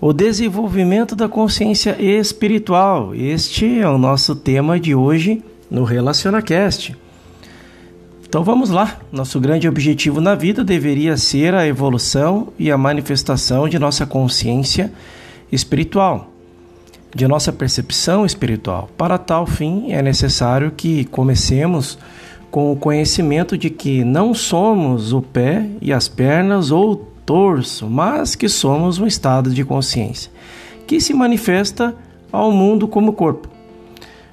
o desenvolvimento da consciência espiritual. Este é o nosso tema de hoje no RelacionaCast. Então vamos lá. Nosso grande objetivo na vida deveria ser a evolução e a manifestação de nossa consciência espiritual, de nossa percepção espiritual. Para tal fim, é necessário que comecemos com o conhecimento de que não somos o pé e as pernas ou mas que somos um estado de consciência que se manifesta ao mundo como corpo.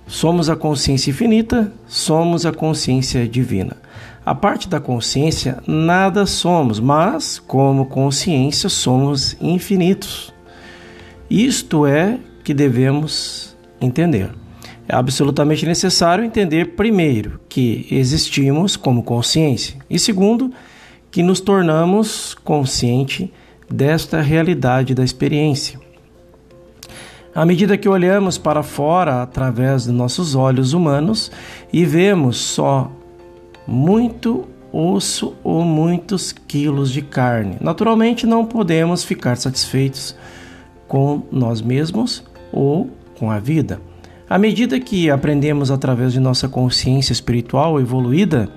Somos a consciência infinita, somos a consciência divina. A parte da consciência, nada somos, mas como consciência somos infinitos. Isto é que devemos entender. É absolutamente necessário entender, primeiro, que existimos como consciência, e segundo, que nos tornamos consciente desta realidade da experiência. À medida que olhamos para fora através de nossos olhos humanos e vemos só muito osso ou muitos quilos de carne, naturalmente não podemos ficar satisfeitos com nós mesmos ou com a vida. À medida que aprendemos através de nossa consciência espiritual evoluída,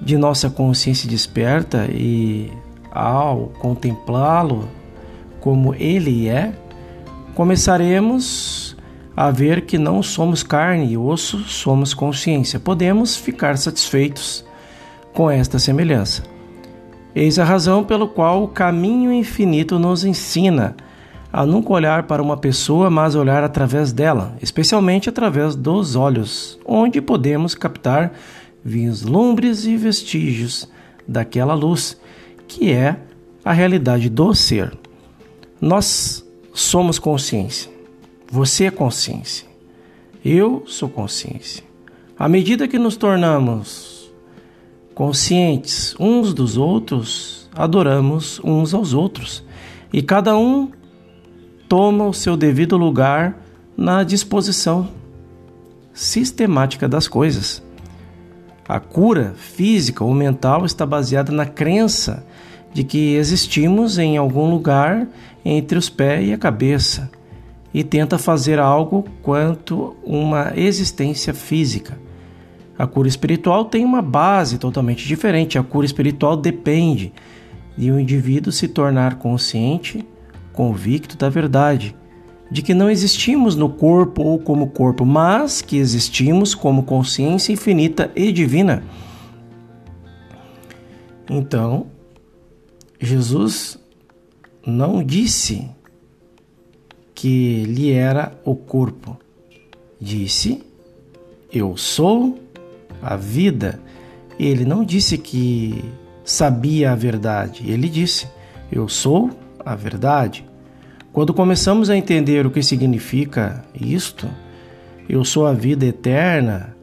de nossa consciência desperta e ao contemplá-lo como ele é, começaremos a ver que não somos carne e osso, somos consciência. Podemos ficar satisfeitos com esta semelhança. Eis a razão pelo qual o caminho infinito nos ensina a nunca olhar para uma pessoa, mas olhar através dela, especialmente através dos olhos, onde podemos captar vislumbres e vestígios daquela luz que é a realidade do ser. Nós somos consciência. Você é consciência. Eu sou consciência. À medida que nos tornamos conscientes uns dos outros, adoramos uns aos outros e cada um toma o seu devido lugar na disposição sistemática das coisas. A cura física ou mental está baseada na crença de que existimos em algum lugar entre os pés e a cabeça e tenta fazer algo quanto uma existência física. A cura espiritual tem uma base totalmente diferente. A cura espiritual depende de o um indivíduo se tornar consciente, convicto da verdade de que não existimos no corpo ou como corpo, mas que existimos como consciência infinita e divina. Então, Jesus não disse que ele era o corpo. Disse: Eu sou a vida. Ele não disse que sabia a verdade. Ele disse: Eu sou a verdade. Quando começamos a entender o que significa isto, eu sou a vida eterna,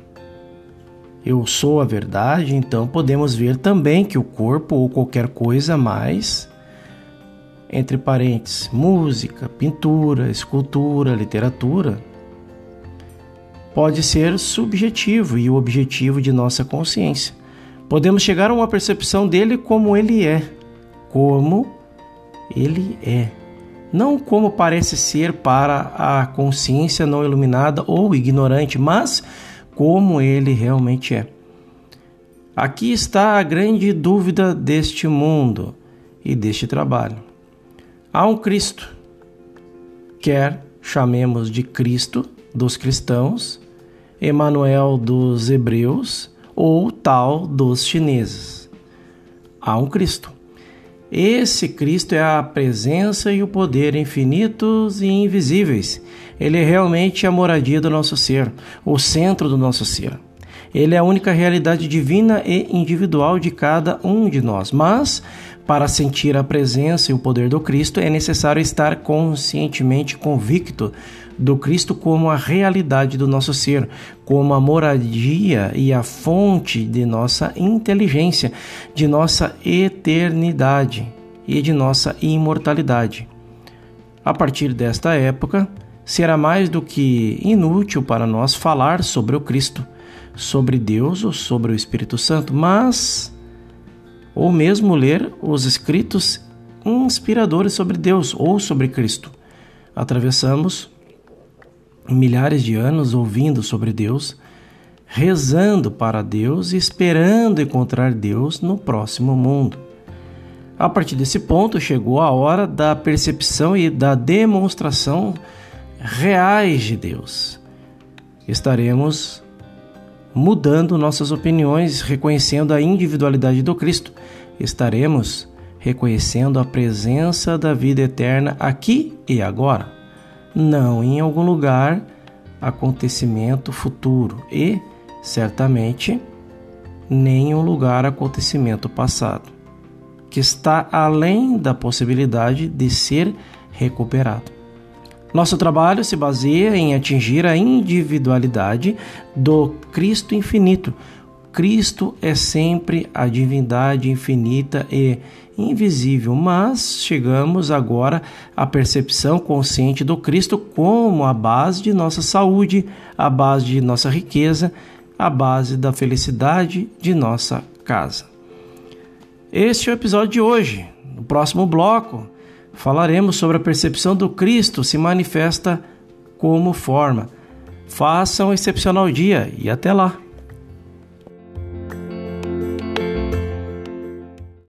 eu sou a verdade, então podemos ver também que o corpo ou qualquer coisa mais, entre parênteses, música, pintura, escultura, literatura, pode ser subjetivo e o objetivo de nossa consciência. Podemos chegar a uma percepção dele como ele é, como ele é não como parece ser para a consciência não iluminada ou ignorante, mas como ele realmente é. Aqui está a grande dúvida deste mundo e deste trabalho. Há um Cristo, quer chamemos de Cristo dos cristãos, Emanuel dos hebreus ou tal dos chineses. Há um Cristo. Esse Cristo é a presença e o poder infinitos e invisíveis. Ele é realmente a moradia do nosso ser, o centro do nosso ser. Ele é a única realidade divina e individual de cada um de nós. Mas, para sentir a presença e o poder do Cristo, é necessário estar conscientemente convicto do Cristo como a realidade do nosso ser, como a moradia e a fonte de nossa inteligência, de nossa eternidade e de nossa imortalidade. A partir desta época, será mais do que inútil para nós falar sobre o Cristo, sobre Deus ou sobre o Espírito Santo, mas ou mesmo ler os escritos inspiradores sobre Deus ou sobre Cristo atravessamos milhares de anos ouvindo sobre Deus, rezando para Deus e esperando encontrar Deus no próximo mundo. A partir desse ponto, chegou a hora da percepção e da demonstração reais de Deus. Estaremos mudando nossas opiniões, reconhecendo a individualidade do Cristo. Estaremos reconhecendo a presença da vida eterna aqui e agora, não em algum lugar, acontecimento futuro e, certamente, nem em um lugar, acontecimento passado, que está além da possibilidade de ser recuperado. Nosso trabalho se baseia em atingir a individualidade do Cristo infinito. Cristo é sempre a divindade infinita e invisível, mas chegamos agora à percepção consciente do Cristo como a base de nossa saúde, a base de nossa riqueza, a base da felicidade de nossa casa. Este é o episódio de hoje. No próximo bloco, falaremos sobre a percepção do Cristo se manifesta como forma. Faça um excepcional dia e até lá!